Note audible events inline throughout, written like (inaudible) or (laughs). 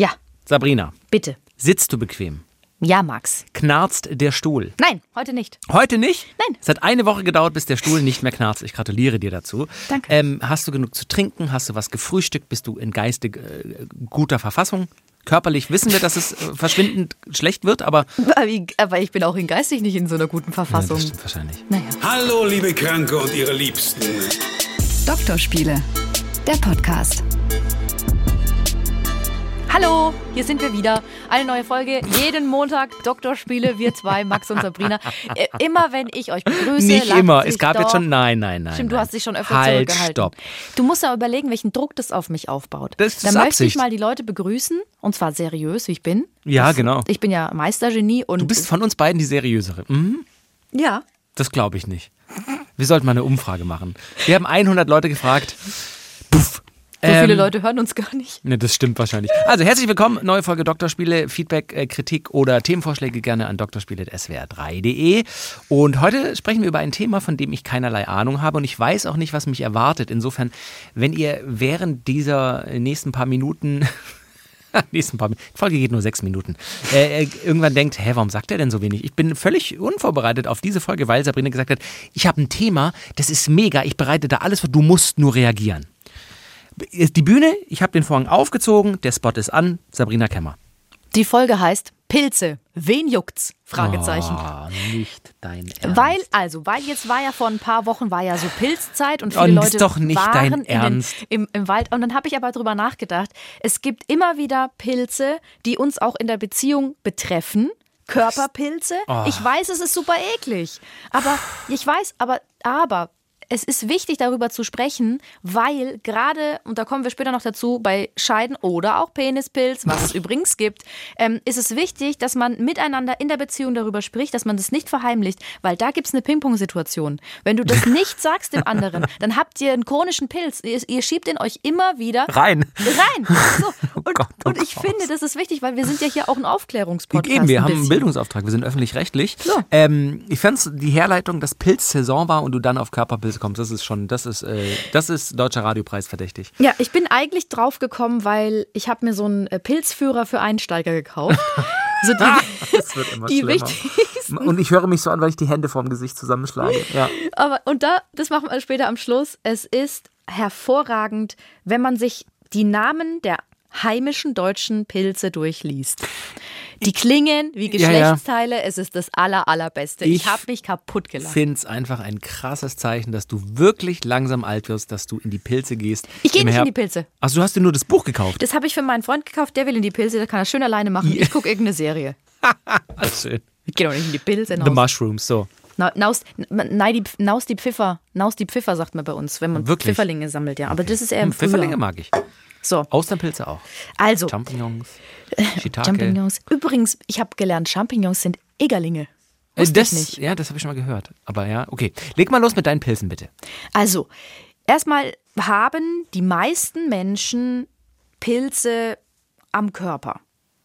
Ja, Sabrina, bitte. sitzt du bequem? Ja, Max. Knarzt der Stuhl? Nein, heute nicht. Heute nicht? Nein. Es hat eine Woche gedauert, bis der Stuhl nicht mehr knarzt. Ich gratuliere dir dazu. Danke. Ähm, hast du genug zu trinken? Hast du was gefrühstückt? Bist du in geistig äh, guter Verfassung? Körperlich wissen wir, dass es äh, verschwindend schlecht wird, aber Aber ich- bin auch in geistig nicht in so einer guten Ja, Verfassung. das stimmt wahrscheinlich. naja. Hallo, liebe Kranke und ihre Liebsten. Doktorspiele, der Podcast. Hallo, hier sind wir wieder. Eine neue Folge. Jeden Montag Doktorspiele, wir zwei, Max und Sabrina. Äh, Immer wenn ich euch begrüße. Nicht immer. Es gab doch. jetzt schon. Nein, nein, nein. Stimmt, du hast dich schon öfter halt, zurückgehalten. Stopp. Du musst ja überlegen, welchen Druck das auf mich aufbaut. Das ist Dann möchte Absicht. ich mal die Leute begrüßen, und zwar seriös, wie ich bin. Ja, Das- genau. Ich bin ja Meistergenie und. Du bist von uns beiden die seriösere. Mhm. Ja. Das glaube ich nicht. Wir sollten mal eine Umfrage machen. Wir haben 100 Leute gefragt. Puff. So viele Leute hören uns gar nicht. Ne, das stimmt wahrscheinlich. Also herzlich willkommen, neue Folge Doktorspiele. Feedback, äh, Kritik oder Themenvorschläge gerne an doktorspiele.swr3.de. Und heute sprechen wir über ein Thema, von dem ich keinerlei Ahnung habe und ich weiß auch nicht, was mich erwartet. Insofern, wenn ihr während dieser nächsten paar Minuten (laughs) nächsten paar Minuten. Die Folge geht nur sechs Minuten. Äh, äh, irgendwann denkt, hä, warum sagt er denn so wenig? Ich bin völlig unvorbereitet auf diese Folge, weil Sabrina gesagt hat, ich habe ein Thema, das ist mega, ich bereite da alles vor, du musst nur reagieren. Die Bühne, ich habe den Vorhang aufgezogen, der Spot ist an, Sabrina Kemmer. Die Folge heißt Pilze. Wen juckt's? Fragezeichen. Oh, nicht dein Ernst. Weil, also, weil jetzt war ja vor ein paar Wochen war ja so Pilzzeit und viele Und Leute ist doch nicht waren dein in den, Ernst. im, im Wald. Und dann habe ich aber drüber nachgedacht, es gibt immer wieder Pilze, die uns auch in der Beziehung betreffen. Körperpilze. Oh. Ich weiß, es ist super eklig. Aber ich weiß, aber, aber es ist wichtig, darüber zu sprechen, weil gerade, und da kommen wir später noch dazu, bei Scheiden oder auch Penispilz, was es (laughs) übrigens gibt, ähm, ist es wichtig, dass man miteinander in der Beziehung darüber spricht, dass man das nicht verheimlicht, weil da gibt es eine Ping-Pong-Situation. Wenn du das (laughs) nicht sagst dem anderen, dann habt ihr einen chronischen Pilz. Ihr, ihr schiebt ihn euch immer wieder Rein. rein. So. Und, Gott, oh und ich Gott. finde, das ist wichtig, weil wir sind ja hier auch ein Aufklärungspodcast. Eben, wir ein haben einen. Bildungsauftrag, wir sind öffentlich-rechtlich. So. Ähm, ich fand die Herleitung, dass Pilzsaison war und du dann auf Körperpilze kommst, das ist schon, das ist, äh, das ist deutscher Radiopreis verdächtig. Ja, ich bin eigentlich drauf gekommen, weil ich habe mir so einen äh, Pilzführer für Einsteiger gekauft. (laughs) So die, (laughs) Das wird immer die wichtigsten. Und ich höre mich so an, weil ich die Hände vorm Gesicht zusammenschlage. (laughs) Ja. Aber und da, das machen wir später am Schluss. Es ist hervorragend, wenn man sich die Namen der heimischen deutschen Pilze durchliest. Die klingen wie Ja, ja. Geschlechtsteile. Es ist das aller allerbeste. Ich, Ich habe mich kaputt Ich gelacht. finde es einfach ein krasses Zeichen, dass du wirklich langsam alt wirst, dass du in die Pilze gehst. Ich gehe nicht in Herb- die Pilze. Achso, du hast dir nur das Buch gekauft. Das habe ich für meinen Freund gekauft. Der will in die Pilze. Der kann das schön alleine machen. Ich gucke irgendeine Serie. (laughs) Alles schön. Ich gehe doch nicht in die Pilze. The Naus, Mushrooms, so. Na- naus, nein, die, naus die Pfiffer. Naus die Pfiffer, sagt man bei uns, wenn man Wirklich? Pfifferlinge sammelt, ja. Aber das ist eher im Hm, Pfifferlinge mag ich. So, Austernpilze auch. also, Champignons, (laughs) Shiitake. Champignons. Übrigens, ich habe gelernt, Champignons sind Egerlinge. Äh, Wusste das, ich nicht. Ja, das habe ich schon mal gehört. Aber ja, okay. Leg mal los mit deinen Pilzen, bitte. Also, erstmal haben die meisten Menschen Pilze am Körper,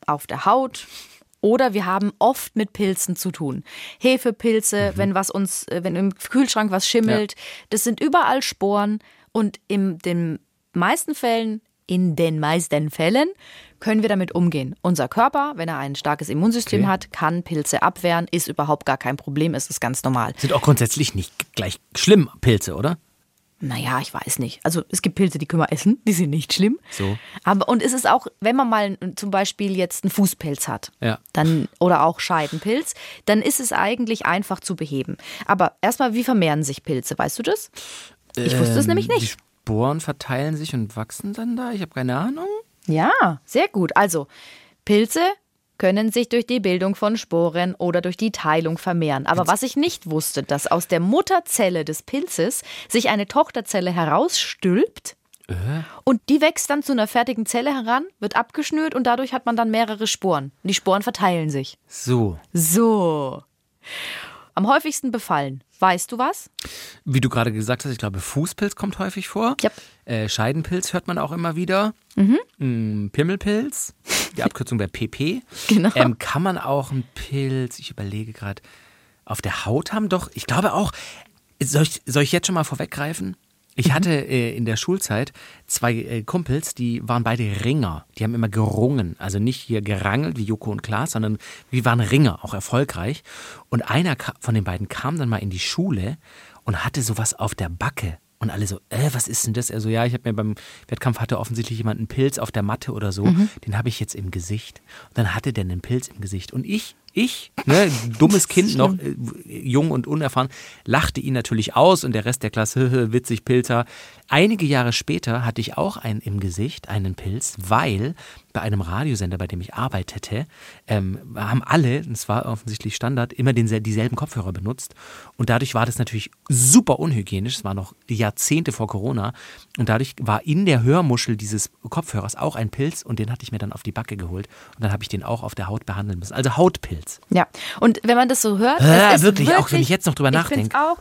auf der Haut. Oder wir haben oft mit Pilzen zu tun. Hefepilze, wenn was uns, äh, wenn im Kühlschrank was schimmelt, das sind überall Sporen und in den meisten Fällen, in den meisten Fällen, können wir damit umgehen. Unser Körper, wenn er ein starkes Immunsystem Okay. hat, kann Pilze abwehren, ist überhaupt gar kein Problem, ist es ganz normal. Sind auch grundsätzlich nicht gleich schlimm, Pilze, oder? Naja, ich weiß nicht. Also es gibt Pilze, die können wir essen, die sind nicht schlimm. So. Aber und es ist auch, wenn man mal zum Beispiel jetzt einen Fußpilz hat, Ja. dann oder auch Scheidenpilz, dann ist es eigentlich einfach zu beheben. Aber erstmal, wie vermehren sich Pilze? Weißt du das? Ich wusste es nämlich Die nicht. Sporen verteilen sich und wachsen dann da? Ich habe keine Ahnung. Ja, sehr gut. Also Pilze können sich durch die Bildung von Sporen oder durch die Teilung vermehren. Aber was ich nicht wusste, dass aus der Mutterzelle des Pilzes sich eine Tochterzelle herausstülpt und die wächst dann zu einer fertigen Zelle heran, wird abgeschnürt und dadurch hat man dann mehrere Sporen. Und die Sporen verteilen sich. So. So. Am häufigsten befallen. Weißt du was? Wie du gerade gesagt hast, ich glaube, Fußpilz kommt häufig vor. Yep. Äh, Scheidenpilz hört man auch immer wieder. Mm, Pimmelpilz, die Abkürzung wäre PP. (laughs) Genau. Ähm, kann man auch einen Pilz, ich überlege gerade, auf der Haut haben? Doch, ich glaube auch, soll ich, soll ich jetzt schon mal vorweggreifen? Ich hatte äh, in der Schulzeit zwei äh, Kumpels, die waren beide Ringer. Die haben immer gerungen. Also nicht hier gerangelt wie Joko und Klaas, sondern wir waren Ringer, auch erfolgreich. Und einer von den beiden kam dann mal in die Schule und hatte sowas auf der Backe. Und alle so, äh, was ist denn das? Er so, ja, ich habe mir beim Wettkampf hatte offensichtlich jemand einen Pilz auf der Matte oder so. Den habe ich jetzt im Gesicht. Und dann hatte der einen Pilz im Gesicht. Und ich, ich, ne, dummes Kind noch, äh, jung und unerfahren, lachte ihn natürlich aus und der Rest der Klasse, (laughs) witzig, Pilzer. Einige Jahre später hatte ich auch einen im Gesicht, einen Pilz, weil bei einem Radiosender, bei dem ich arbeitete, ähm, haben alle, das war offensichtlich Standard, immer denselben, dieselben Kopfhörer benutzt. Und dadurch war das natürlich super unhygienisch. Es war noch Jahrzehnte vor Corona. Und dadurch war in der Hörmuschel dieses Kopfhörers auch ein Pilz und den hatte ich mir dann auf die Backe geholt. Und dann habe ich den auch auf der Haut behandeln müssen. Also Hautpilz. Ja, und wenn man das so hört, es ist wirklich, auch wenn ich jetzt noch drüber nachdenke. auch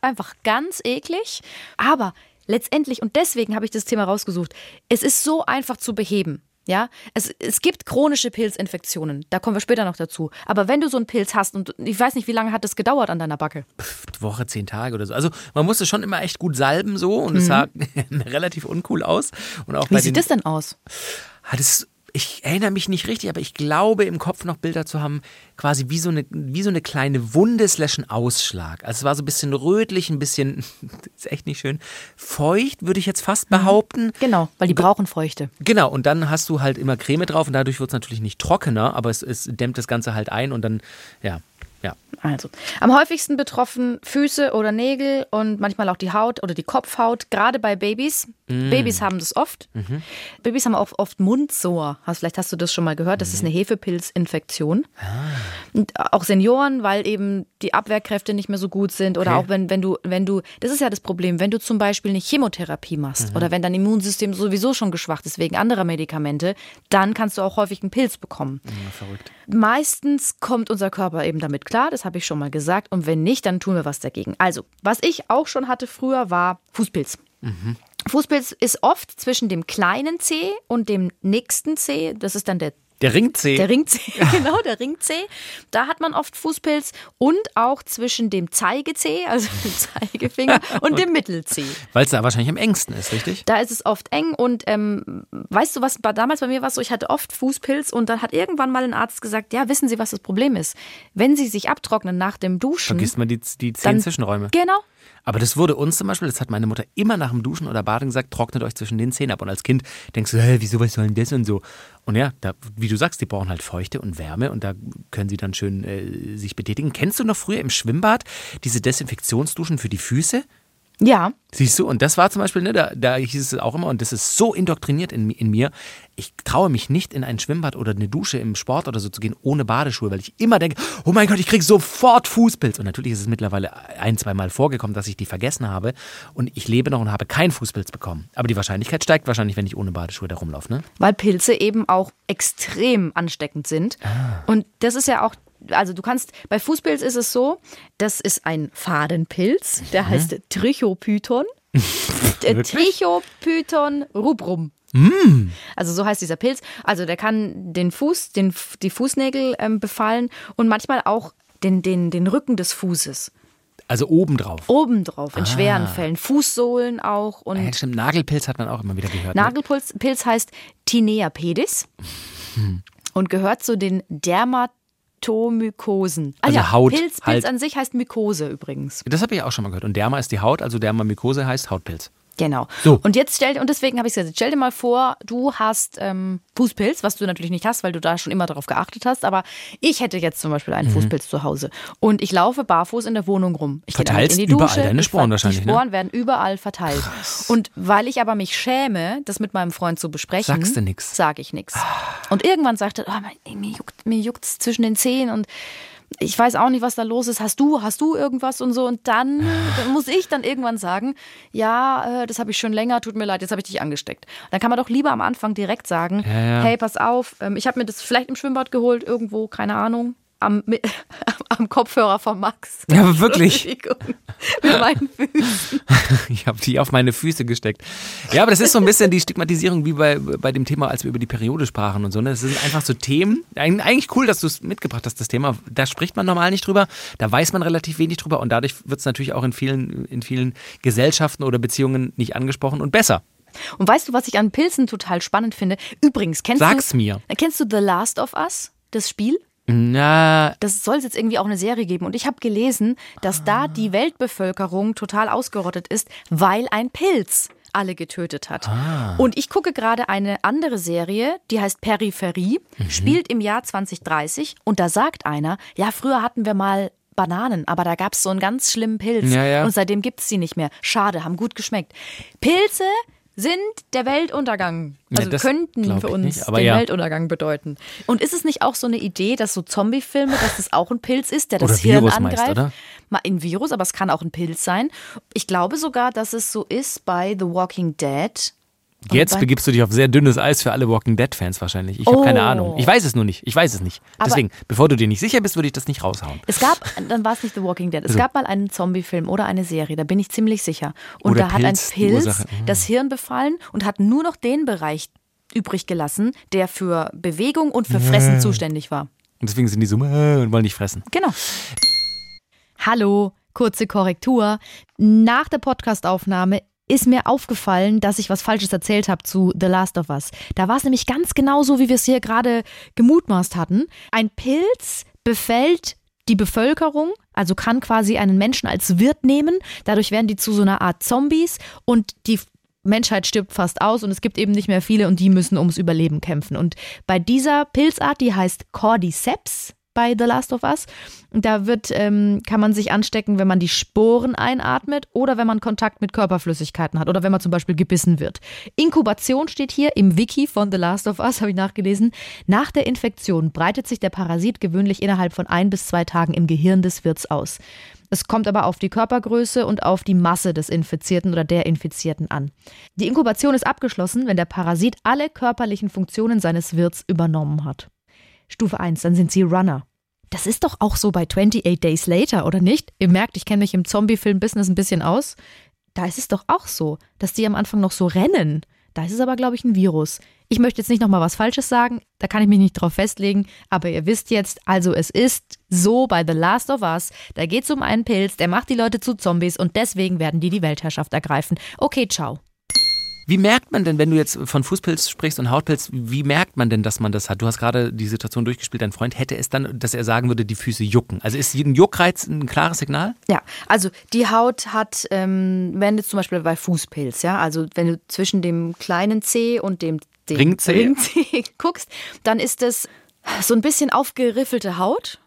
einfach ganz eklig, aber letztendlich, und deswegen habe ich das Thema rausgesucht, es ist so einfach zu beheben. Ja, es, es gibt chronische Pilzinfektionen, da kommen wir später noch dazu. Aber wenn du so einen Pilz hast und ich weiß nicht, wie lange hat das gedauert an deiner Backe? Woche, zehn Tage oder so. Also man musste schon immer echt gut salben so und es sah (laughs) relativ uncool aus. Und auch Wie sieht den, das denn aus? hat es, ich erinnere mich nicht richtig, aber ich glaube im Kopf noch Bilder zu haben, quasi wie so eine, wie so eine kleine Wunde slash ein Ausschlag. Also es war so ein bisschen rötlich, ein bisschen, (laughs) ist echt nicht schön, feucht, würde ich jetzt fast behaupten. Genau, weil die brauchen Feuchte. Genau, und dann hast du halt immer Creme drauf und dadurch wird es natürlich nicht trockener, aber es, es dämmt das Ganze halt ein und dann, ja, ja. Also, am häufigsten betroffen Füße oder Nägel und manchmal auch die Haut oder die Kopfhaut, gerade bei Babys. Mm. Babys haben das oft. Mhm. Babys haben auch oft Mundsår. Hast, vielleicht hast du das schon mal gehört. Das ist Mhm. eine Hefepilzinfektion. Ah. Und auch Senioren, weil eben die Abwehrkräfte nicht mehr so gut sind. Oder Okay. auch wenn, wenn du, wenn du, das ist ja das Problem, wenn du zum Beispiel eine Chemotherapie machst Mhm. oder wenn dein Immunsystem sowieso schon geschwacht ist wegen anderer Medikamente, dann kannst du auch häufig einen Pilz bekommen. verrückt. Meistens kommt unser Körper eben damit klar, das habe ich schon mal gesagt. Und wenn nicht, dann tun wir was dagegen. Also, was ich auch schon hatte früher, war Fußpilz. Fußpilz ist oft zwischen dem kleinen Zeh und dem nächsten Zeh. Das ist dann der Der Ringzeh. der Ringzeh, (laughs) (laughs) genau, der Ringzeh. Da hat man oft Fußpilz und auch zwischen dem Zeigezeh, also (laughs) dem Zeigefinger, und dem Mittelzeh. Weil es da wahrscheinlich am engsten ist, richtig? Da ist es oft eng und ähm, weißt du was, damals bei mir war so, ich hatte oft Fußpilz und dann hat irgendwann mal ein Arzt gesagt, ja, wissen Sie, was das Problem ist? Wenn Sie sich abtrocknen nach dem Duschen, Vergisst man die, die zehn dann, Zwischenräume. Genau. Aber das wurde uns zum Beispiel, das hat meine Mutter immer nach dem Duschen oder Baden gesagt, trocknet euch zwischen den Zähnen ab. Und als Kind denkst du, hä, wieso, was soll denn das und so? Und ja, da, wie du sagst, die brauchen halt Feuchte und Wärme und da können sie dann schön äh, sich betätigen. Kennst du noch früher im Schwimmbad diese Desinfektionsduschen für die Füße? Ja, Siehst du, und das war zum Beispiel, ne, da, da hieß es auch immer, und das ist so indoktriniert in, in mir, ich traue mich nicht in ein Schwimmbad oder eine Dusche im Sport oder so zu gehen ohne Badeschuhe, weil ich immer denke, oh mein Gott, ich krieg sofort Fußpilz. Und natürlich ist es mittlerweile ein, zwei Mal vorgekommen, dass ich die vergessen habe und ich lebe noch und habe keinen Fußpilz bekommen. Aber die Wahrscheinlichkeit steigt wahrscheinlich, wenn ich ohne Badeschuhe da rumlaufe, ne? weil Pilze eben auch extrem ansteckend sind. Und das ist ja auch, also du kannst, bei Fußpilz ist es so, das ist ein Fadenpilz, der heißt Trichopython. (laughs) Trichopython rubrum. Also so heißt dieser Pilz. Also der kann den Fuß, den, die Fußnägel ähm, befallen und manchmal auch den, den, den Rücken des Fußes. Also obendrauf. Obendrauf, in schweren Fällen. Fußsohlen auch und Ja, stimmt, Nagelpilz hat man auch immer wieder gehört. Ne? Nagelpilz Pilz heißt Tinea pedis und gehört zu den Dermatomykosen. Ah Also ja, Haut Pilz, Pilz halt. an sich heißt Mykose übrigens. Das habe ich auch schon mal gehört. Und Derma ist die Haut, also Dermamykose heißt Hautpilz. Genau. So. Und jetzt stell, und deswegen habe ich gesagt, stell dir mal vor, du hast ähm, Fußpilz, was du natürlich nicht hast, weil du da schon immer darauf geachtet hast, aber ich hätte jetzt zum Beispiel Mhm. einen Fußpilz zu Hause und ich laufe barfuß in der Wohnung rum. Ich gehe Verteilst in die überall Dusche. deine ich Sporen wahrscheinlich, Die ne? Sporen werden überall verteilt. Und weil ich aber mich schäme, das mit meinem Freund zu besprechen, Sagst du nix? Sage ich nichts. Und irgendwann sagt er, oh, mir juckt mir juckt's zwischen den Zehen und ich weiß auch nicht, was da los ist. Hast du, hast du irgendwas und so? Und dann, dann (laughs) muss ich dann irgendwann sagen, ja, äh, das habe ich schon länger, tut mir leid, jetzt habe ich dich angesteckt. Dann kann man doch lieber am Anfang direkt sagen, Ja, ja. hey, pass auf, ähm, ich habe mir das vielleicht im Schwimmbad geholt, irgendwo, keine Ahnung. Am, (laughs) am Kopfhörer von Max. Ja, aber wirklich. Mit (laughs) meinen Füßen. Ich habe die auf meine Füße gesteckt. Ja, aber das ist so ein bisschen die Stigmatisierung wie bei, bei dem Thema, als wir über die Periode sprachen und so. Ne? Das sind einfach so Themen. Eig- Eigentlich cool, dass du es mitgebracht hast, das Thema. Da spricht man normal nicht drüber. Da weiß man relativ wenig drüber und dadurch wird es natürlich auch in vielen, in vielen Gesellschaften oder Beziehungen nicht angesprochen und besser. Und weißt du, was ich an Pilzen total spannend finde? Übrigens, kennst Sag's du mir. Kennst du The Last of Us, das Spiel? Na, Das soll es jetzt irgendwie auch eine Serie geben. Und ich habe gelesen, dass da die Weltbevölkerung total ausgerottet ist, weil ein Pilz alle getötet hat. Und ich gucke gerade eine andere Serie, die heißt Peripherie, spielt im Jahr 2030 und da sagt einer, ja, früher hatten wir mal Bananen, aber da gab es so einen ganz schlimmen Pilz Ja, ja. und seitdem gibt es sie nicht mehr. Schade, haben gut geschmeckt. Pilze sind der Weltuntergang. Ja, Also das könnten für uns nicht, den ja. Weltuntergang bedeuten. Und ist es nicht auch so eine Idee, dass so Zombie-Filme, dass das auch ein Pilz ist, der das Hirn Virus meist, angreift? oder? Mal ein Virus, aber es kann auch ein Pilz sein. Ich glaube sogar, dass es so ist bei The Walking Dead. Jetzt begibst du dich auf sehr dünnes Eis für alle Walking Dead-Fans wahrscheinlich. Ich habe Oh. keine Ahnung. Ich weiß es nur nicht. Ich weiß es nicht. Aber- Deswegen, bevor du dir nicht sicher bist, würde ich das nicht raushauen. Es gab, dann war es nicht The Walking Dead, es Also gab mal einen Zombie-Film oder eine Serie, da bin ich ziemlich sicher. Und Oder da hat ein Pilz Pilz. Mhm. das Hirn befallen und hat nur noch den Bereich übrig gelassen, der für Bewegung und für Fressen zuständig war. Und deswegen sind die so äh, und wollen nicht fressen. Genau. Hallo, kurze Korrektur. Nach der Podcastaufnahme ist mir aufgefallen, dass ich was Falsches erzählt habe zu The Last of Us. Da war es nämlich ganz genau so, wie wir es hier gerade gemutmaßt hatten. Ein Pilz befällt die Bevölkerung, also kann quasi einen Menschen als Wirt nehmen. Dadurch werden die zu so einer Art Zombies und die Menschheit stirbt fast aus und es gibt eben nicht mehr viele und die müssen ums Überleben kämpfen. Und bei dieser Pilzart, die heißt Cordyceps bei The Last of Us, da wird, ähm, kann man sich anstecken, wenn man die Sporen einatmet oder wenn man Kontakt mit Körperflüssigkeiten hat oder wenn man zum Beispiel gebissen wird. Inkubation steht hier im Wiki von The Last of Us, (laughs) habe ich nachgelesen. Nach der Infektion breitet sich der Parasit gewöhnlich innerhalb von ein bis zwei Tagen im Gehirn des Wirts aus. Es kommt aber auf die Körpergröße und auf die Masse des Infizierten oder der Infizierten an. Die Inkubation ist abgeschlossen, wenn der Parasit alle körperlichen Funktionen seines Wirts übernommen hat. Stufe 1, dann sind sie Runner. Das ist doch auch so bei 28 Days Later, oder nicht? Ihr merkt, ich kenne mich im Zombie-Film-Business ein bisschen aus. Da ist es doch auch so, dass die am Anfang noch so rennen. Da ist es aber, glaube ich, ein Virus. Ich möchte jetzt nicht nochmal was Falsches sagen, da kann ich mich nicht drauf festlegen, aber ihr wisst jetzt, also es ist so bei The Last of Us, da geht es um einen Pilz, der macht die Leute zu Zombies und deswegen werden die die Weltherrschaft ergreifen. Okay, ciao. Wie merkt man denn, wenn du jetzt von Fußpilz sprichst und Hautpilz, wie merkt man denn, dass man das hat? Du hast gerade die Situation durchgespielt, dein Freund hätte es dann, dass er sagen würde, die Füße jucken. Also ist ein Juckreiz ein klares Signal? Ja, also die Haut hat, ähm, wenn du zum Beispiel bei Fußpilz, ja, also wenn du zwischen dem kleinen Zeh und dem, dem Ringzeh? Ringzeh (laughs) guckst, dann ist es so ein bisschen aufgeriffelte Haut.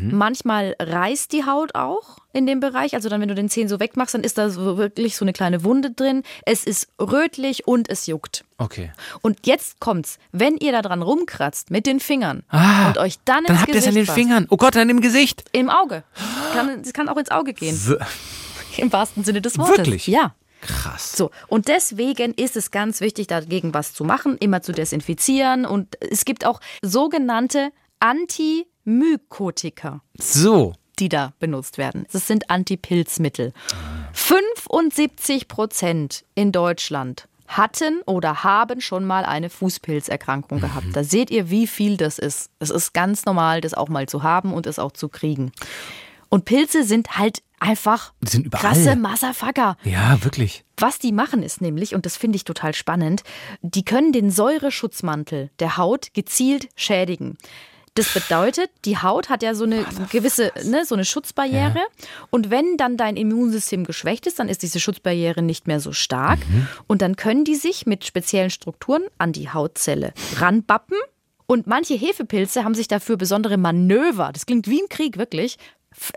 Manchmal reißt die Haut auch in dem Bereich. Also dann, wenn du den Zehen so wegmachst, dann ist da so wirklich so eine kleine Wunde drin. Es ist rötlich und es juckt. Okay. Und jetzt kommt's, wenn ihr da dran rumkratzt mit den Fingern Ah, und euch dann, Dann ins habt ihr es Gesicht an den Fingern. Oh Gott, dann im Gesicht. im Auge. Kann, das kann auch ins Auge gehen. W (laughs) Im wahrsten Sinne des Wortes. Wirklich? Ja. Krass. So, und deswegen ist es ganz wichtig, dagegen was zu machen, immer zu desinfizieren. Und es gibt auch sogenannte Antimykotika, So. die da benutzt werden. Das sind Antipilzmittel. 75 Prozent in Deutschland hatten oder haben schon mal eine Fußpilzerkrankung gehabt. Da seht ihr, wie viel das ist. Es ist ganz normal, das auch mal zu haben und es auch zu kriegen. Und Pilze sind halt einfach Die sind überall. krasse Motherfucker. Ja, wirklich. Was die machen ist nämlich, und das finde ich total spannend, die können den Säureschutzmantel der Haut gezielt schädigen. Das bedeutet, die Haut hat ja so eine gewisse, ne, so eine Schutzbarriere. Und wenn dann dein Immunsystem geschwächt ist, dann ist diese Schutzbarriere nicht mehr so stark. Und dann können die sich mit speziellen Strukturen an die Hautzelle ranbappen. Und manche Hefepilze haben sich dafür besondere Manöver, das klingt wie im Krieg wirklich,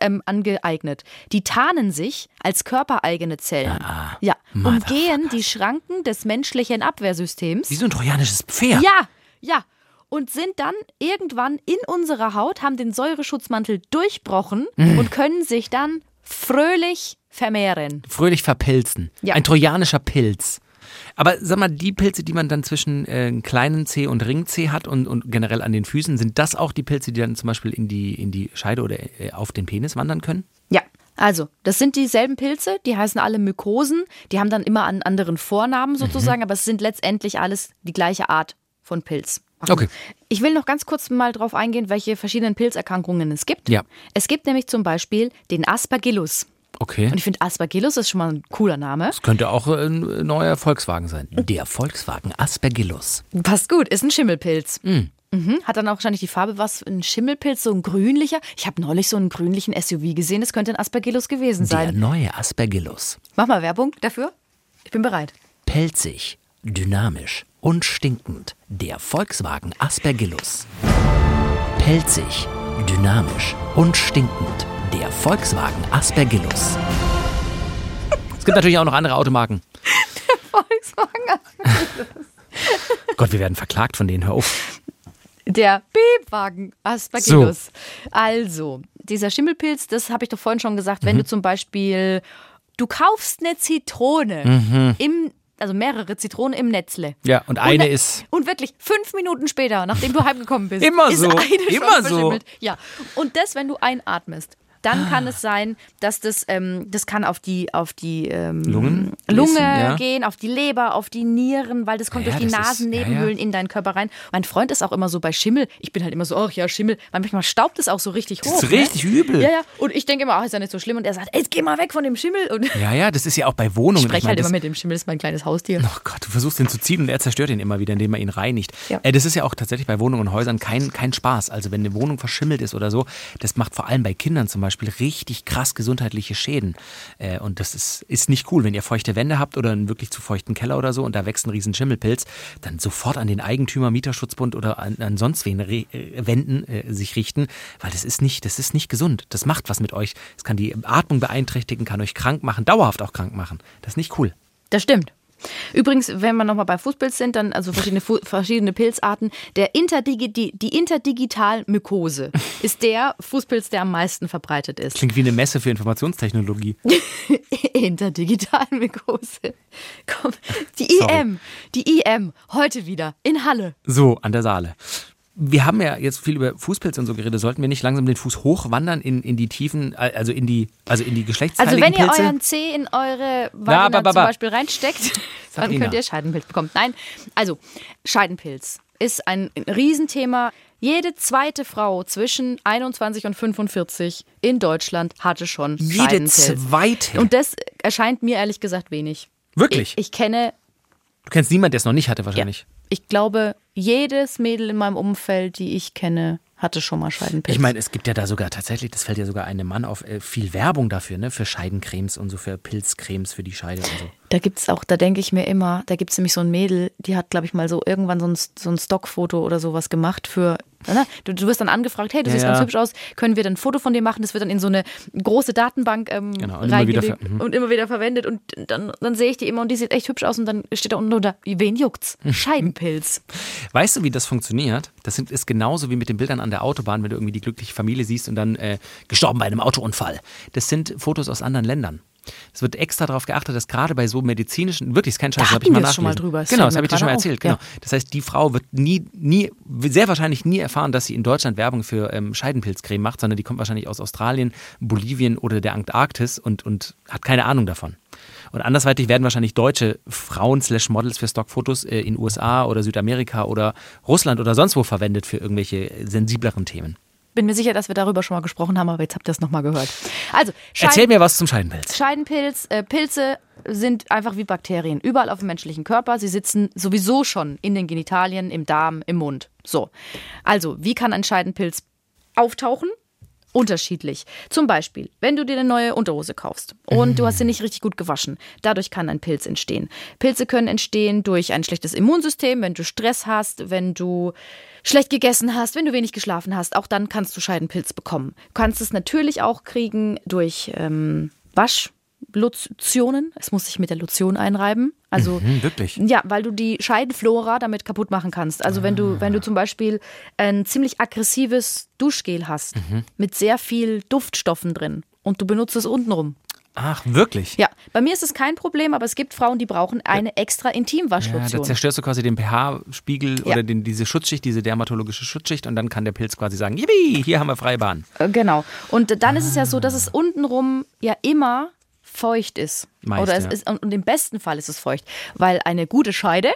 ähm, angeeignet. Die tarnen sich als körpereigene Zellen. ja, umgehen die Schranken des menschlichen Abwehrsystems. Wie so ein trojanisches Pferd. Ja, ja. Und sind dann irgendwann in unserer Haut, haben den Säureschutzmantel durchbrochen Mhm. und können sich dann fröhlich vermehren. Fröhlich verpilzen. Ja. Ein trojanischer Pilz. Aber sag mal, die Pilze, die man dann zwischen äh, kleinen C und Ring-C hat und, und generell an den Füßen, sind das auch die Pilze, die dann zum Beispiel in die, in die Scheide oder äh, auf den Penis wandern können? Ja, also, das sind dieselben Pilze, die heißen alle Mykosen, die haben dann immer einen anderen Vornamen sozusagen, aber es sind letztendlich alles die gleiche Art von Pilz. Okay. Ich will noch ganz kurz mal drauf eingehen, welche verschiedenen Pilzerkrankungen es gibt. Ja. Es gibt nämlich zum Beispiel den Aspergillus. Okay. Und ich finde, Aspergillus ist schon mal ein cooler Name. Das könnte auch äh, ein neuer Volkswagen sein. Der Volkswagen Aspergillus. Passt gut, ist ein Schimmelpilz. Mm. Mhm. Hat dann auch wahrscheinlich die Farbe was, ein Schimmelpilz, so ein grünlicher. Ich habe neulich so einen grünlichen SUV gesehen, das könnte ein Aspergillus gewesen Der sein. neue Aspergillus. Mach mal Werbung dafür. Ich bin bereit. Pelzig, dynamisch und stinkend. Der Volkswagen Aspergillus. Pelzig, dynamisch und stinkend. Der Volkswagen Aspergillus. Es gibt natürlich auch noch andere Automarken. Volkswagen. Gott, wir werden verklagt von denen. Hör auf. Der Piepwagen Aspergillus. Also, dieser Schimmelpilz, das habe ich doch vorhin schon gesagt, Mhm. wenn du zum Beispiel, du kaufst eine Zitrone Mhm. im, also mehrere Zitronen im Netzle. Ja, und eine und, ist. Und wirklich fünf Minuten später, nachdem du (laughs) heimgekommen bist, Immer ist so, eine schon immer so. Ja, und das, wenn du einatmest. Dann kann es sein, dass das, ähm, das kann auf die, auf die ähm, Lungen? Lunge Gießen, ja. gehen, auf die Leber, auf die Nieren, weil das kommt Ja, durch die das Nasennebenhöhlen ja, in deinen Körper rein. Mein Freund ist auch immer so bei Schimmel. Ich bin halt immer so, ach ja, Schimmel. Manchmal staubt es auch so richtig hoch. ist richtig ne? übel. Ja, ja. Und ich denke immer, ach, ist ja nicht so schlimm. Und er sagt, ey, jetzt geh mal weg von dem Schimmel. Und ich Ja, ja, das ist ja auch bei Wohnungen. spreche meine, halt das- immer mit dem Schimmel, das ist mein kleines Haustier. Oh Gott, du versuchst ihn zu ziehen und er zerstört ihn immer wieder, indem er ihn reinigt. Ja. Äh, das ist ja auch tatsächlich bei Wohnungen und Häusern kein, kein Spaß. Also wenn eine Wohnung verschimmelt ist oder so, das macht vor allem bei Kindern zum Beispiel richtig krass gesundheitliche Schäden. Äh, und das ist, ist nicht cool. Wenn ihr feuchte Wände habt oder einen wirklich zu feuchten Keller oder so und da wächst ein riesen Schimmelpilz, dann sofort an den Eigentümer, Mieterschutzbund oder an, an sonst wen re, äh, wenden, äh, sich richten, weil das ist nicht, das ist nicht gesund. Das macht was mit euch. Es kann die Atmung beeinträchtigen, kann euch krank machen, dauerhaft auch krank machen. Das ist nicht cool. Das stimmt. Übrigens, wenn wir nochmal bei Fußpilz sind, dann also verschiedene, Fu verschiedene Pilzarten. Der Interdigi die, die Interdigitalmykose ist der Fußpilz, der am meisten verbreitet ist. Klingt wie eine Messe für Informationstechnologie. (laughs) Interdigitalmykose. Komm, die IM, die IM, heute wieder in Halle. So, an der Saale. Wir haben ja jetzt viel über Fußpilz und so geredet. Sollten wir nicht langsam den Fuß hochwandern in, in die Tiefen, also in die, also in die Also geschlechtsteiligen wenn ihr Pilze? euren Zeh in eure Vagina ba, ba, zum ba. Beispiel reinsteckt, (laughs) dann könnt ihr Scheidenpilz bekommen. Nein, also Scheidenpilz ist ein Riesenthema. Jede zweite Frau zwischen 21 und 45 in Deutschland hatte schon Jede Scheidenpilz. zweite. Und das erscheint mir ehrlich gesagt wenig. Wirklich? Ich, ich kenne, du kennst niemanden, der es noch nicht hatte, wahrscheinlich. ich glaube, jedes Mädel in meinem Umfeld, die ich kenne, hatte schon mal Scheidenpilz. Ich meine, es gibt ja da sogar tatsächlich, das fällt ja sogar einem Mann auf, äh, viel Werbung dafür, ne? Für Scheidencremes und so, für Pilzcremes für die Scheide und so. Da gibt's auch, da denke ich mir immer, da gibt's nämlich so ein Mädel, die hat, glaube ich, mal so irgendwann so ein, so ein Stockfoto oder sowas gemacht für. Ne? Du, du wirst dann angefragt, hey, du Ja, siehst ja. ganz hübsch aus, können wir dann ein Foto von dir machen? Das wird dann in so eine große Datenbank ähm, Genau, und immer wieder reingelegt ver- mhm. und immer wieder verwendet. Und dann, dann sehe ich die immer und die sieht echt hübsch aus und dann steht da unten drunter, wen juckt's? (laughs) Scheidenpilz. Weißt du, wie das funktioniert? Das sind, ist genauso wie mit den Bildern an der Autobahn, wenn du irgendwie die glückliche Familie siehst und dann äh, gestorben bei einem Autounfall. Das sind Fotos aus anderen Ländern. Es wird extra darauf geachtet, dass gerade bei so medizinischen, wirklich ist kein Scheiß, habe ich mal schon mal drüber, das Genau, das habe ich dir schon mal auf, erzählt. Genau. ja. Das heißt, die Frau wird nie, nie, sehr wahrscheinlich nie erfahren, dass sie in Deutschland Werbung für ähm, Scheidenpilzcreme macht, sondern die kommt wahrscheinlich aus Australien, Bolivien oder der Antarktis und, und hat keine Ahnung davon. Und andersweitig werden wahrscheinlich deutsche Frauen slash Models für Stockfotos äh, in USA oder Südamerika oder Russland oder sonst wo verwendet für irgendwelche sensibleren Themen. Bin mir sicher, dass wir darüber schon mal gesprochen haben, aber jetzt habt ihr es nochmal gehört. Also, Erzähl mir was zum Scheidenpilz. Scheidenpilz, äh, Pilze sind einfach wie Bakterien, überall auf dem menschlichen Körper. Sie sitzen sowieso schon in den Genitalien, im Darm, im Mund. So. Also, wie kann ein Scheidenpilz auftauchen? Unterschiedlich. Zum Beispiel, wenn du dir eine neue Unterhose kaufst und du hast sie nicht richtig gut gewaschen, dadurch kann ein Pilz entstehen. Pilze können entstehen durch ein schlechtes Immunsystem, wenn du Stress hast, wenn du schlecht gegessen hast, wenn du wenig geschlafen hast, auch dann kannst du Scheidenpilz bekommen. Du kannst es natürlich auch kriegen durch ähm, Waschlotionen. Es muss sich mit der Lotion einreiben. Also Hm, wirklich? ja, weil du die Scheidenflora damit kaputt machen kannst. Also wenn du, wenn du zum Beispiel ein ziemlich aggressives Duschgel hast mit sehr viel Duftstoffen drin und du benutzt es untenrum. Ach, wirklich? Ja, bei mir ist es kein Problem, aber es gibt Frauen, die brauchen eine extra Ja, da Intimwaschlotion. zerstörst du quasi den pH-Spiegel Ja. oder den, diese Schutzschicht, diese dermatologische Schutzschicht und dann kann der Pilz quasi sagen, yippie, hier haben wir freie Bahn. Äh, genau. Und dann ist es ja so, dass es untenrum ja immer feucht ist. Meist, oder es ja. ist, und im besten Fall ist es feucht, weil eine gute Scheide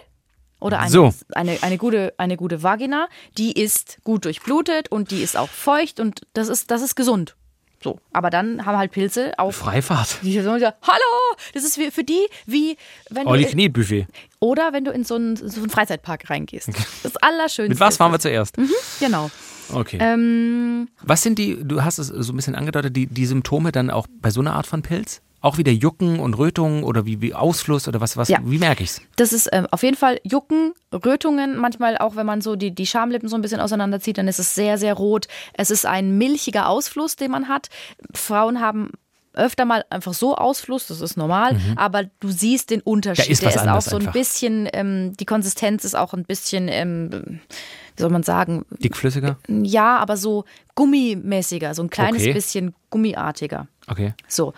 oder eine, So. eine, eine, gute, eine gute Vagina, die ist gut durchblutet und die ist auch feucht und das ist, das ist gesund. So, aber dann haben halt Pilze auch. Freifahrt. Die sagen hallo, das ist für die wie wenn Olli du Kniet Buffet. oder wenn du in so einen, so einen Freizeitpark reingehst. Das Allerschönste. Mit was fahren wir zuerst? Genau. Okay. Ähm, Was sind die, du hast es so ein bisschen angedeutet, die, die Symptome dann auch bei so einer Art von Pilz? Auch wieder Jucken und Rötungen oder wie, wie Ausfluss oder was, was Ja. wie merke ich's? Das ist ähm, auf jeden Fall Jucken, Rötungen, manchmal auch, wenn man so die, die Schamlippen so ein bisschen auseinanderzieht, dann ist es sehr, sehr rot. Es ist ein milchiger Ausfluss, den man hat. Frauen haben öfter mal einfach so Ausfluss, das ist normal, aber du siehst den Unterschied. Ist Der was ist auch so ein einfach. bisschen, ähm, die Konsistenz ist auch ein bisschen, ähm, wie soll man sagen, Dickflüssiger? ja, aber so gummimäßiger, so ein kleines Okay. bisschen gummiartiger. Okay. So,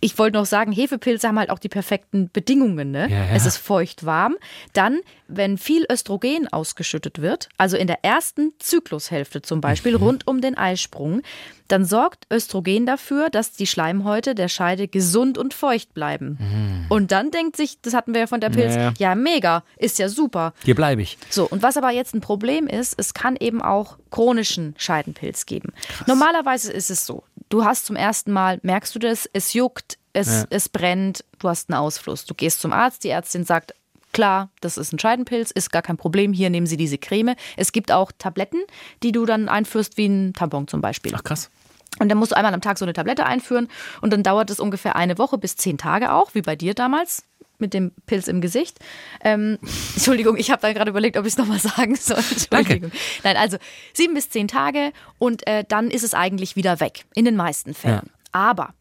ich wollte noch sagen, Hefepilze haben halt auch die perfekten Bedingungen. Ne? Ja, ja. Es ist feucht warm. Dann, wenn viel Östrogen ausgeschüttet wird, also in der ersten Zyklushälfte zum Beispiel, Mhm. rund um den Eisprung, dann sorgt Östrogen dafür, dass die Schleimhäute der Scheide gesund und feucht bleiben. Und dann denkt sich, das hatten wir ja von der Pilz, Mhm. Ja, ja. mega, ist ja super. Hier bleibe ich. So, und was aber jetzt ein Problem ist, es kann eben auch chronischen Scheidenpilz geben. Normalerweise ist es so, du hast zum ersten Mal, merkst du das, es juckt, es, Ja. es brennt, du hast einen Ausfluss. Du gehst zum Arzt, die Ärztin sagt, klar, das ist ein Scheidenpilz, ist gar kein Problem, hier nehmen Sie diese Creme. Es gibt auch Tabletten, die du dann einführst, wie ein Tampon zum Beispiel. Ach krass. Und dann musst du einmal am Tag so eine Tablette einführen und dann dauert es ungefähr eine Woche bis zehn Tage auch, wie bei dir damals mit dem Pilz im Gesicht. Ähm, (laughs) Entschuldigung, ich habe da gerade überlegt, ob ich es nochmal sagen soll. (laughs) Entschuldigung. Nein, also sieben bis zehn Tage und äh, dann ist es eigentlich wieder weg, in den meisten Fällen. Ja. Aber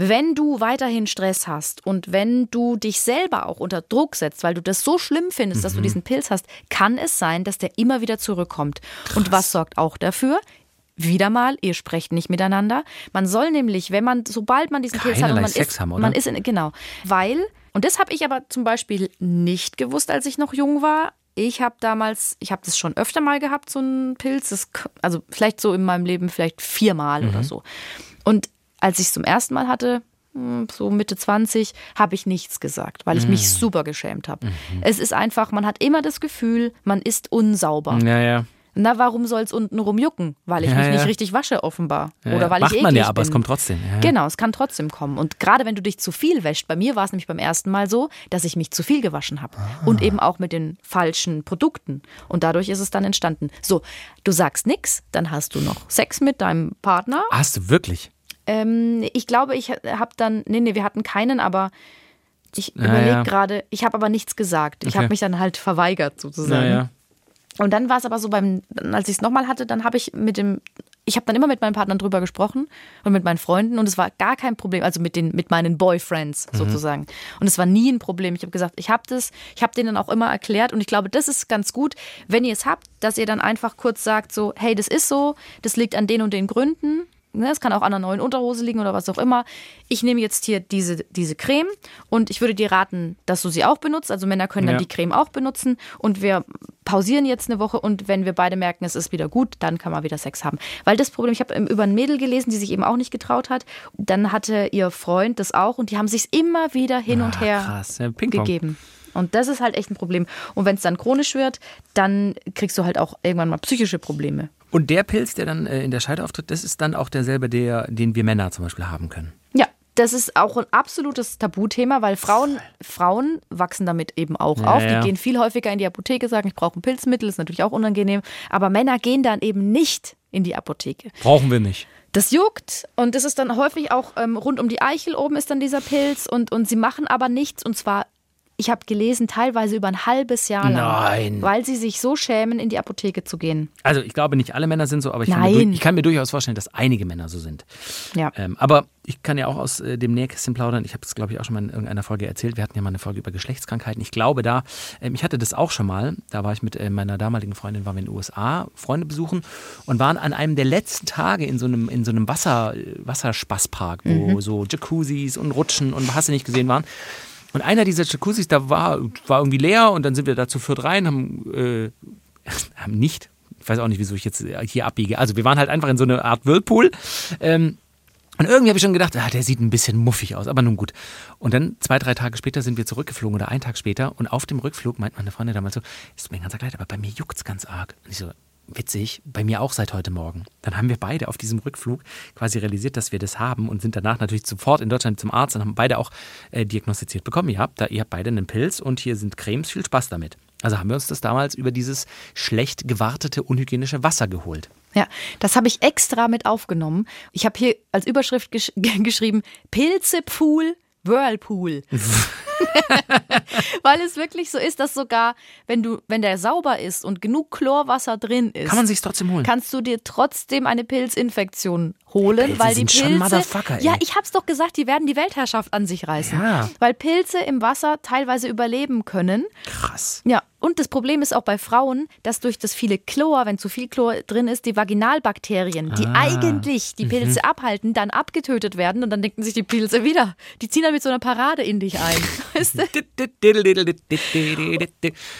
wenn du weiterhin Stress hast und wenn du dich selber auch unter Druck setzt, weil du das so schlimm findest, dass du diesen Pilz hast, kann es sein, dass der immer wieder zurückkommt. Und was sorgt auch dafür? Wieder mal, ihr sprecht nicht miteinander. Man soll nämlich, wenn man, sobald man diesen Pilz hat und Keinerlei man Sex ist, haben, oder? man ist in, genau, weil, und das habe ich aber zum Beispiel nicht gewusst, als ich noch jung war. Ich habe damals, ich habe das schon öfter mal gehabt, so einen Pilz, das, also vielleicht so in meinem Leben vielleicht viermal Mhm. oder so. Und als ich es zum ersten Mal hatte, hm, so Mitte 20, habe ich nichts gesagt, weil ich Mhm. mich super geschämt habe. Es ist einfach, man hat immer das Gefühl, man ist unsauber. Ja, ja. Na, warum soll es unten rum jucken? Weil ich Ja, mich ja. nicht richtig wasche, offenbar. Ja, Oder weil Macht ich man eklig ja, aber bin. es kommt trotzdem. Ja, ja. Genau, es kann trotzdem kommen. Und gerade wenn du dich zu viel wäscht, bei mir war es nämlich beim ersten Mal so, dass ich mich zu viel gewaschen habe. Ah. Und eben auch mit den falschen Produkten. Und dadurch ist es dann entstanden. So, du sagst nichts, dann hast du noch Sex mit deinem Partner. Hast du wirklich? Ähm, ich glaube, ich habe dann, nee, nee, wir hatten keinen, aber ich Ja, überlege ja. gerade, ich habe aber nichts gesagt. Ich Okay. habe mich dann halt verweigert sozusagen. Naja. Und dann war es aber so beim, als ich es nochmal hatte, dann habe ich mit dem, ich habe dann immer mit meinen Partnern drüber gesprochen und mit meinen Freunden und es war gar kein Problem, also mit den, mit meinen Boyfriends sozusagen. Und es war nie ein Problem. Ich habe gesagt, ich habe das, ich habe denen auch immer erklärt und ich glaube, das ist ganz gut, wenn ihr es habt, dass ihr dann einfach kurz sagt so, hey, das ist so, das liegt an den und den Gründen. Ne, Es kann auch an einer neuen Unterhose liegen oder was auch immer. Ich nehme jetzt hier diese, diese Creme und ich würde dir raten, dass du sie auch benutzt. Also Männer können dann Ja. die Creme auch benutzen und wir pausieren jetzt eine Woche und wenn wir beide merken, es ist wieder gut, dann kann man wieder Sex haben. Weil das Problem, ich habe über ein Mädel gelesen, die sich eben auch nicht getraut hat. Dann hatte ihr Freund das auch und die haben sich immer wieder hin und Ah, her krass. Ja, gegeben. Und das ist halt echt ein Problem. Und wenn es dann chronisch wird, dann kriegst du halt auch irgendwann mal psychische Probleme. Und der Pilz, der dann äh, in der Scheide auftritt, das ist dann auch derselbe, der, den wir Männer zum Beispiel haben können. Ja, das ist auch ein absolutes Tabuthema, weil Frauen, Frauen wachsen damit eben auch Ja, auf. Die ja. gehen viel häufiger in die Apotheke, sagen, ich brauche ein Pilzmittel, ist natürlich auch unangenehm. Aber Männer gehen dann eben nicht in die Apotheke. Brauchen wir nicht. Das juckt und das ist dann häufig auch ähm, rund um die Eichel oben ist dann dieser Pilz und, und sie machen aber nichts und zwar ich habe gelesen, teilweise über ein halbes Jahr lang. Nein. Weil sie sich so schämen, in die Apotheke zu gehen. Also ich glaube, nicht alle Männer sind so, aber ich kann, mir, Nein. ich kann mir durchaus vorstellen, dass einige Männer so sind. Ja. Ähm, aber ich kann ja auch aus äh, dem Nähkästchen plaudern. Ich habe es, glaube ich, auch schon mal in irgendeiner Folge erzählt. Wir hatten ja mal eine Folge über Geschlechtskrankheiten. Ich glaube da, ähm, ich hatte das auch schon mal. Da war ich mit äh, meiner damaligen Freundin, waren wir in den USA, Freunde besuchen und waren an einem der letzten Tage in so einem, in so einem Wasser, Wasserspaßpark, wo so Jacuzzis und Rutschen und hast du nicht gesehen waren. Und einer dieser Jacuzzis, da war, war irgendwie leer und dann sind wir da zu viert rein, haben, äh, haben nicht, ich weiß auch nicht, wieso ich jetzt hier abbiege. Also wir waren halt einfach in so einer Art Whirlpool. Ähm, und irgendwie habe ich schon gedacht, ah, der sieht ein bisschen muffig aus, aber nun gut. Und dann zwei, drei Tage später sind wir zurückgeflogen oder einen Tag später und auf dem Rückflug meint meine Freundin damals so, es tut mir ganz leid, aber bei mir juckt's ganz arg. Und ich so, witzig, bei mir auch seit heute Morgen. Dann haben wir beide auf diesem Rückflug quasi realisiert, dass wir das haben und sind danach natürlich sofort in Deutschland zum Arzt und haben beide auch äh, diagnostiziert bekommen. Ihr habt, da, ihr habt beide einen Pilz und hier sind Cremes, viel Spaß damit. Also haben wir uns das damals über dieses schlecht gewartete, unhygienische Wasser geholt. Ja, das habe ich extra mit aufgenommen. Ich habe hier als Überschrift gesch (laughs) geschrieben: Pilzepool, Whirlpool. (laughs) Weil es wirklich so ist, dass sogar, wenn du, wenn der sauber ist und genug Chlorwasser drin ist, Kann man sich's trotzdem holen? kannst du dir trotzdem eine Pilzinfektion holen, Pilze weil die sind Pilze. schon Motherfucker, ey. ja, ich hab's doch gesagt, die werden die Weltherrschaft an sich reißen. Ja. Weil Pilze im Wasser teilweise überleben können. Krass. Ja, und das Problem ist auch bei Frauen, dass durch das viele Chlor, wenn zu viel Chlor drin ist, die Vaginalbakterien, die eigentlich die Pilze abhalten, dann abgetötet werden und dann denken sich die Pilze wieder. Die ziehen dann mit so einer Parade in dich ein. (laughs) Weißt du? (laughs)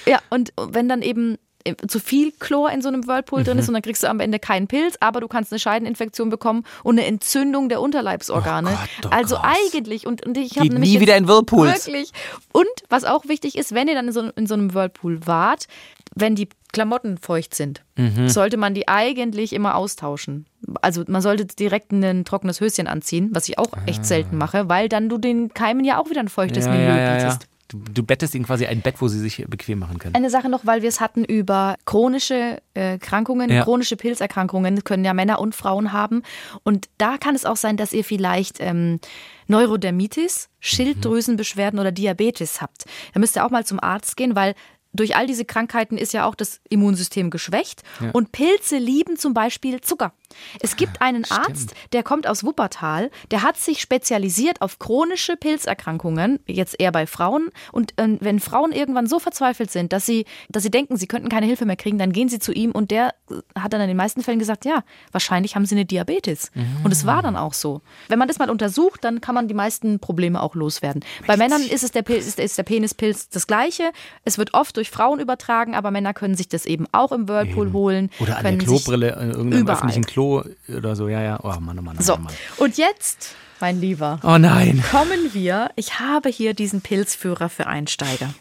Ja, und wenn dann eben zu viel Chlor in so einem Whirlpool drin ist und dann kriegst du am Ende keinen Pilz, aber du kannst eine Scheideninfektion bekommen und eine Entzündung der Unterleibsorgane. Oh Gott, oh also Gott. eigentlich und, und ich habe nämlich nie wieder in Whirlpools. Wirklich. Und was auch wichtig ist, wenn ihr dann in so, in so einem Whirlpool wart, wenn die Klamotten feucht sind, Mhm. sollte man die eigentlich immer austauschen. Also man sollte direkt ein trockenes Höschen anziehen, was ich auch echt selten mache, weil dann du den Keimen ja auch wieder ein feuchtes Ah. Ja, Milieu ja, ja, ja. Du, du bettest ihnen quasi ein Bett, wo sie sich bequem machen können. Eine Sache noch, weil wir es hatten über chronische äh, Erkrankungen, Ja. chronische Pilzerkrankungen können ja Männer und Frauen haben. Und da kann es auch sein, dass ihr vielleicht ähm, Neurodermitis, Schilddrüsenbeschwerden oder Diabetes habt. Da müsst ihr auch mal zum Arzt gehen, weil durch all diese Krankheiten ist ja auch das Immunsystem geschwächt. Und Pilze lieben zum Beispiel Zucker. Es gibt einen Arzt, der kommt aus Wuppertal, der hat sich spezialisiert auf chronische Pilzerkrankungen, jetzt eher bei Frauen. Und ähm, wenn Frauen irgendwann so verzweifelt sind, dass sie, dass sie denken, sie könnten keine Hilfe mehr kriegen, dann gehen sie zu ihm und der äh, hat dann in den meisten Fällen gesagt, ja, wahrscheinlich haben sie eine Diabetes. Und es war dann auch so. Wenn man das mal untersucht, dann kann man die meisten Probleme auch loswerden. Bei Männern ist es der, Pil- ist, der Penispilz das gleiche. Es wird oft durch Frauen übertragen, aber Männer können sich das eben auch im Whirlpool holen. Oder an der Klobrille, in irgendeinem überall. öffentlichen Klo oder so. Ja, ja. Oh Mann, oh Mann, oh So, oh Mann. und jetzt, mein Lieber, Oh nein. kommen wir. Ich habe hier diesen Pilzführer für Einsteiger.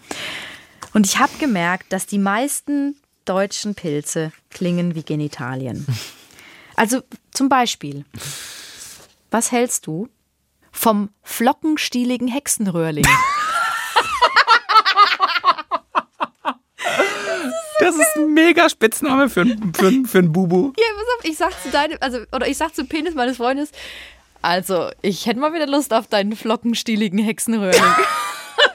Und ich habe gemerkt, dass die meisten deutschen Pilze klingen wie Genitalien. (laughs) Also zum Beispiel, was hältst du vom flockenstieligen Hexenröhrling? (laughs) Das ist ein mega Spitzname für, ein- für, ein- für ein Bubu. Ja, pass auf, ich sag zu deinem, also, oder ich sag zu Penis meines Freundes, also, ich hätte mal wieder Lust auf deinen flockenstieligen Hexenröhrling. (laughs)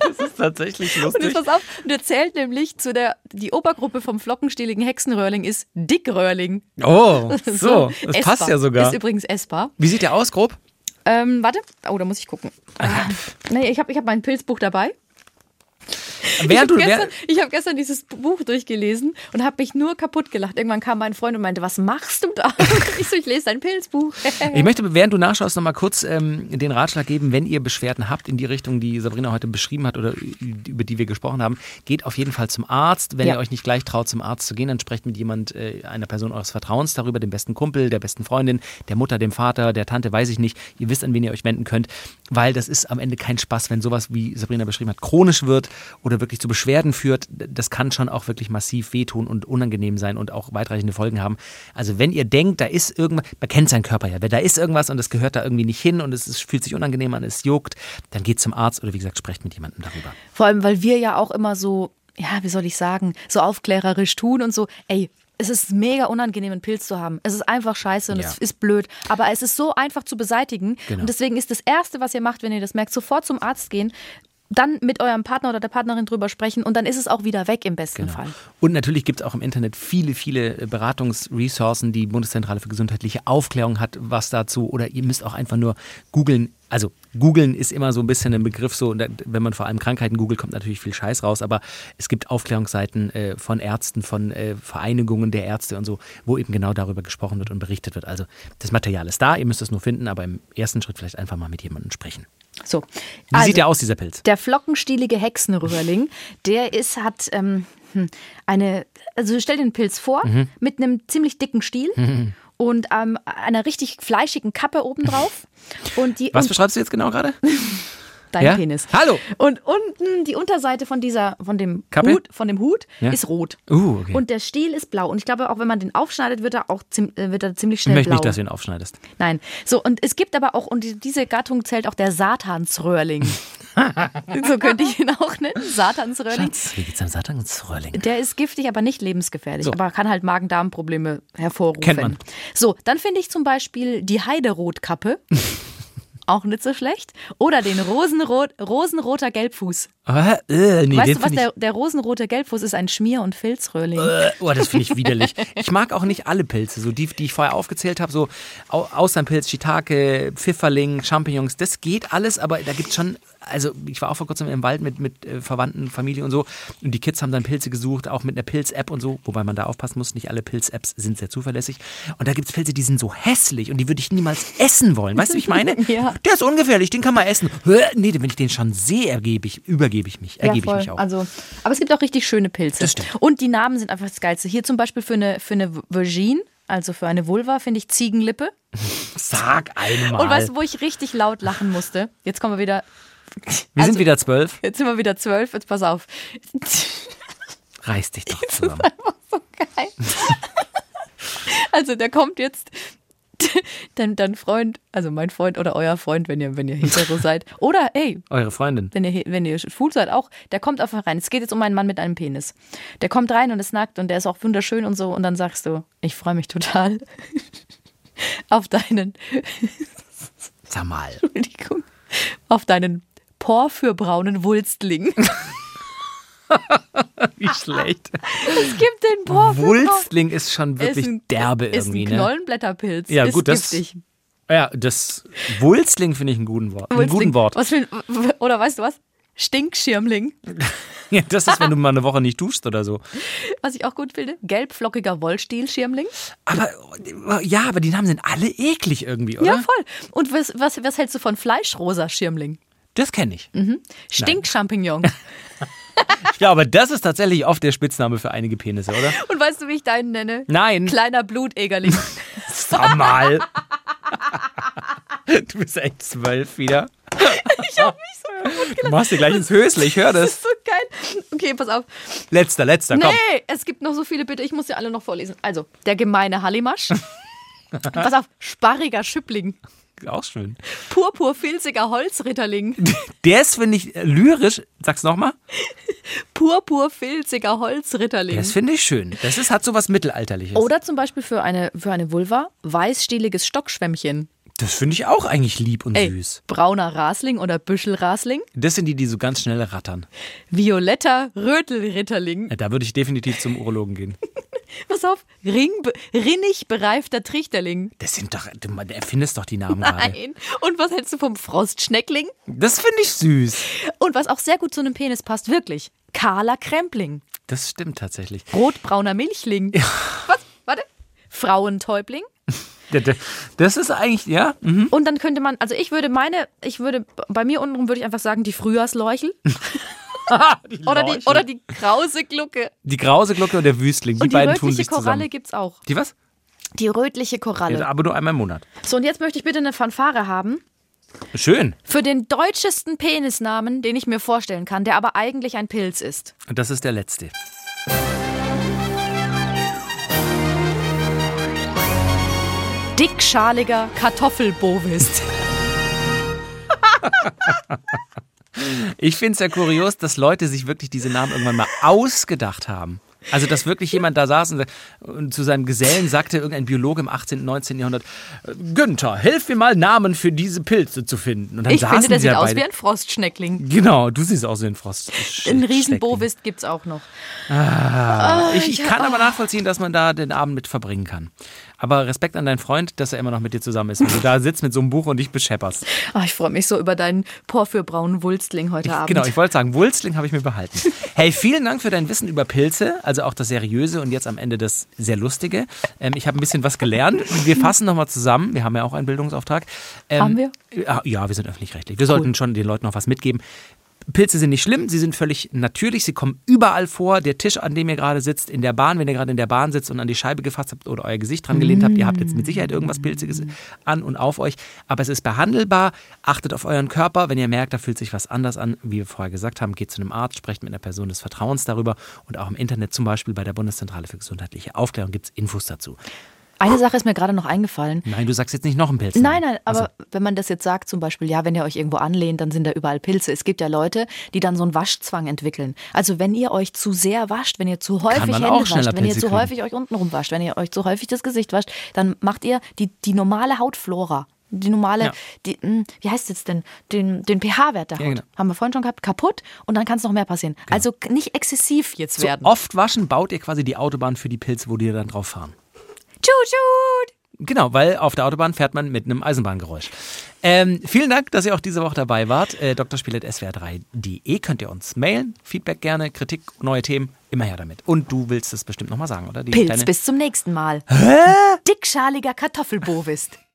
Das ist tatsächlich Und lustig. jetzt pass auf, und er zählt nämlich zu der, die Obergruppe vom flockenstieligen Hexenröhrling ist Dickröhrling. Oh, (laughs) so. Das essbar. passt ja sogar. Ist übrigens essbar. Wie sieht der aus, grob? Ähm, warte. Oh, da muss ich gucken. Ah, nee, ich habe ich hab mein Pilzbuch dabei. (laughs) Ich Während habe du, gestern, ich hab gestern dieses Buch durchgelesen und habe mich nur kaputt gelacht. Irgendwann kam mein Freund und meinte, was machst du da? (laughs) Ich so, ich lese dein Pilzbuch. (laughs) ich möchte, während du nachschaust, noch mal kurz ähm, den Ratschlag geben, wenn ihr Beschwerden habt in die Richtung, die Sabrina heute beschrieben hat oder über die wir gesprochen haben, geht auf jeden Fall zum Arzt. Wenn Ja. ihr euch nicht gleich traut, zum Arzt zu gehen, dann sprecht mit jemand, äh, einer Person eures Vertrauens darüber, dem besten Kumpel, der besten Freundin, der Mutter, dem Vater, der Tante, weiß ich nicht. Ihr wisst, an wen ihr euch wenden könnt, weil das ist am Ende kein Spaß, wenn sowas, wie Sabrina beschrieben hat, chronisch wird oder wirklich zu Beschwerden führt. Das kann schon auch wirklich massiv wehtun und unangenehm sein und auch weitreichende Folgen haben. Also wenn ihr denkt, da ist irgendwas, man kennt seinen Körper ja, wenn da ist irgendwas und es gehört da irgendwie nicht hin und es ist, fühlt sich unangenehm an, es juckt, dann geht zum Arzt oder wie gesagt, sprecht mit jemandem darüber. Vor allem, weil wir ja auch immer so, ja, wie soll ich sagen, so aufklärerisch tun und so, ey, es ist mega unangenehm, einen Pilz zu haben. Es ist einfach scheiße und Ja. es ist blöd. Aber es ist so einfach zu beseitigen. Genau. Und deswegen ist das Erste, was ihr macht, wenn ihr das merkt, sofort zum Arzt gehen. dann mit eurem Partner oder der Partnerin drüber sprechen und dann ist es auch wieder weg im besten Genau. Fall. Und natürlich gibt es auch im Internet viele, viele äh, Beratungsressourcen. Die Bundeszentrale für gesundheitliche Aufklärung hat was dazu. Oder ihr müsst auch einfach nur googeln. Also googeln ist immer so ein bisschen ein Begriff, so, wenn man vor allem Krankheiten googelt, kommt natürlich viel Scheiß raus. Aber es gibt Aufklärungsseiten äh, von Ärzten, von äh, Vereinigungen der Ärzte und so, wo eben genau darüber gesprochen wird und berichtet wird. Also das Material ist da, ihr müsst es nur finden, aber im ersten Schritt vielleicht einfach mal mit jemandem sprechen. So. Wie Also, sieht der aus, dieser Pilz? Der flockenstielige Hexenröhrling, der ist, hat ähm, hm, eine, also stell dir den Pilz vor, Mhm. mit einem ziemlich dicken Stiel und ähm, einer richtig fleischigen Kappe obendrauf. Und die Was beschreibst du jetzt genau gerade? (laughs) dein Ja? Penis. Hallo! Und unten die Unterseite von dieser, von dem Kappe? Hut, von dem Hut Ja. ist rot. Uh, okay. Und der Stiel ist blau. Und ich glaube, auch wenn man den aufschneidet, wird er auch äh, wird er ziemlich ich schnell möchte blau. nicht, dass du ihn aufschneidest. Nein. So, und es gibt aber auch, und die- diese Gattung zählt auch der Satansröhrling. (laughs) so könnte ich ihn auch nennen. Satansröhrling. Schatz, wie geht's am Satansröhrling? Der ist giftig, aber nicht lebensgefährlich. So. Aber kann halt Magen-Darm-Probleme hervorrufen. Kennt man. So, dann finde ich zum Beispiel die Heiderotkappe. (laughs) auch nicht so schlecht. Oder den Rosenrot, rosenroter Gelbfuß. Ah, äh, nee, weißt du was, der, der rosenrote Gelbfuß ist ein Schmier- und Filzröhrling. Äh, Oh, das finde ich (laughs) widerlich. Ich mag auch nicht alle Pilze, so die, die ich vorher aufgezählt habe, so Au- Austernpilz, Shiitake, Pfifferling, Champignons, das geht alles, aber da gibt es schon, also ich war auch vor kurzem im Wald mit, mit äh, Verwandten, Familie und so und die Kids haben dann Pilze gesucht, auch mit einer Pilz-App und so, wobei man da aufpassen muss, nicht alle Pilz-Apps sind sehr zuverlässig und da gibt es Pilze, die sind so hässlich und die würde ich niemals essen wollen, weißt du, wie ich meine? (laughs) Ja. Der ist ungefährlich, den kann man essen. Nee, wenn ich den schon sehe, ergebe ich, übergebe ich mich, ergebe ich mich auch. Also, aber es gibt auch richtig schöne Pilze. Das stimmt. Und die Namen sind einfach das Geilste. Hier zum Beispiel für eine, für eine Virgin, also für eine Vulva, finde ich Ziegenlippe. (laughs) Sag einmal. Und weißt du, wo ich richtig laut lachen musste? Jetzt kommen wir wieder. Wir also- sind wieder zwölf. Jetzt sind wir wieder zwölf, jetzt pass auf. Reiß dich doch (laughs) zusammen. so geil. (laughs) Also der kommt jetzt, dein, dein Freund, also mein Freund oder euer Freund, wenn ihr, wenn ihr hetero (laughs) seid. Oder hey, Eure Freundin. wenn ihr, wenn ihr schwul seid auch, der kommt einfach rein. Es geht jetzt um einen Mann mit einem Penis. Der kommt rein und ist nackt und der ist auch wunderschön und so. Und dann sagst du, ich freue mich total auf deinen, Sag mal. Entschuldigung, auf deinen porphyrbraunen Wulstling. (laughs) Wie schlecht. Es gibt den porphyrbraunen. Wulstling ist schon wirklich ist ein, derbe ist irgendwie, ein ne? Knollenblätterpilz. Ja, ist gut, das- giftig. Ja, das Wulstling finde ich einen guten Wort. Wulstling. guten Wort. Was für, oder weißt du was? Stinkschirmling. (laughs) Ja, das ist, wenn du mal eine Woche nicht duschst oder so. Was ich auch gut finde. Gelbflockiger Wollstielschirmling. Aber ja, aber die Namen sind alle eklig irgendwie, oder? Ja, voll. Und was, was, was hältst du von Fleischrosa Schirmling? Das kenne ich. Stinkchampignon. (laughs) Ja, aber das ist tatsächlich oft der Spitzname für einige Penisse, oder? Und weißt du, wie ich deinen nenne? Nein. Kleiner Blutegerling. (laughs) Sag mal. (laughs) Du bist echt zwölf wieder. ich hab mich so kaputt Du machst dir gleich ins Hösle, ich höre Das das. ist so geil. Okay, pass auf. Letzter, letzter, komm. Nee, es gibt noch so viele, bitte. Ich muss sie alle noch vorlesen. Also, der gemeine Hallimasch. pass auf. Sparriger Schüppling. Auch schön. Purpurfilziger Holzritterling. (laughs) Das finde ich lyrisch. Sag's nochmal. Purpurfilziger Holzritterling. Das finde ich schön. Das ist, hat so was Mittelalterliches. Oder zum Beispiel für eine, für eine Vulva weißstieliges Stockschwämmchen. Das finde ich auch eigentlich lieb und Ey, süß. brauner Rasling oder Büschelrasling. Das sind die, die so ganz schnell rattern. Violetter Rötelritterling. Ja, Da würde ich definitiv zum Urologen gehen. (laughs) Pass auf, Ring, rinnig bereifter Trichterling. Das sind doch, du erfindest doch die Namen gerade. Nein. Und was hältst du vom Frostschneckling? Das finde ich süß. Und was auch sehr gut zu einem Penis passt, wirklich. Kahler Krempling. Das stimmt tatsächlich. Rotbrauner Milchling. Was? Warte. Frauentäubling. Das ist eigentlich, ja. mhm. Und dann könnte man, also ich würde meine, ich würde, bei mir untenrum würde ich einfach sagen, die Frühjahrsleuchel. (laughs) (laughs) oder, die, oder die krause Glucke. Die Grause Glocke und der Wüstling, die, Und die beiden tun rötliche sich Koralle zusammen. gibt's auch. Die was? Die rötliche Koralle. Ja, aber nur einmal im Monat. So, und jetzt möchte ich bitte eine Fanfare haben Schön. für den deutschesten Penisnamen, den ich mir vorstellen kann, der aber eigentlich ein Pilz ist. Und das ist der letzte. Dickschaliger Kartoffelbovist. (laughs) Ich finde es ja kurios, dass Leute sich wirklich diese Namen irgendwann mal ausgedacht haben. Also, dass wirklich jemand da saß und, und zu seinem Gesellen sagte, irgendein Biologe im 18., 19. Jahrhundert, Günther, hilf mir mal Namen für diese Pilze zu finden. Und dann Ich saßen finde, der sie sieht aus beide. wie ein Frostschneckling. Genau, du siehst aus wie ein Frost. Ein. Riesenbovist gibt's auch noch. Ich, ich kann aber nachvollziehen, dass man da den Abend mit verbringen kann. Aber Respekt an deinen Freund, dass er immer noch mit dir zusammen ist. Wenn du da sitzt mit so einem Buch und dich beschepperst. Ah, ich freue mich so über deinen porphyrbraunen Wulstling heute Abend. Genau, ich wollte sagen, Wulstling habe ich mir behalten. (laughs) Hey, vielen Dank für dein Wissen über Pilze, also auch das Seriöse und jetzt am Ende das sehr Lustige. Ähm, ich habe ein bisschen was gelernt. Wir fassen nochmal zusammen. Wir haben ja auch einen Bildungsauftrag. Ähm, Haben wir? Ja, wir sind öffentlich-rechtlich. Wir sollten schon den Leuten noch was mitgeben. Pilze sind nicht schlimm, sie sind völlig natürlich, sie kommen überall vor. Der Tisch, an dem ihr gerade sitzt, in der Bahn, wenn ihr gerade in der Bahn sitzt und an die Scheibe gefasst habt oder euer Gesicht dran gelehnt habt, ihr habt jetzt mit Sicherheit irgendwas Pilziges an und auf euch. Aber es ist behandelbar. Achtet auf euren Körper. Wenn ihr merkt, da fühlt sich was anders an, wie wir vorher gesagt haben, geht zu einem Arzt, sprecht mit einer Person des Vertrauens darüber. Und auch im Internet, zum Beispiel bei der Bundeszentrale für gesundheitliche Aufklärung, gibt es Infos dazu. Eine Sache ist mir gerade noch eingefallen. Nein, du sagst jetzt nicht noch einen Pilz. Nein, nein, aber Also, wenn man das jetzt sagt, zum Beispiel, ja, wenn ihr euch irgendwo anlehnt, dann sind da überall Pilze. Es gibt ja Leute, die dann so einen Waschzwang entwickeln. Also wenn ihr euch zu sehr wascht, wenn ihr zu häufig Hände wascht, schneller wenn ihr Pilze zu kriegen. häufig euch unten rum wascht, wenn ihr euch zu häufig das Gesicht wascht, dann macht ihr die, die normale Hautflora. Die normale, Ja. die, hm, wie heißt es jetzt denn? Den, den pH-Wert der Haut. Ja, genau. Haben wir vorhin schon gehabt, kaputt und dann kann es noch mehr passieren. Also nicht exzessiv jetzt so werden. oft waschen baut ihr quasi die Autobahn für die Pilze, wo die dann drauf fahren. Tschut, tschut. Genau, weil auf der Autobahn fährt man mit einem Eisenbahngeräusch. Ähm, vielen Dank, dass ihr auch diese Woche dabei wart. Äh, drspiel.swr3.de könnt ihr uns mailen. Feedback gerne, Kritik, neue Themen, immer her damit. Und du willst es bestimmt nochmal sagen, oder? Die Pilz, bis zum nächsten Mal. Dickschaliger Kartoffelbovist.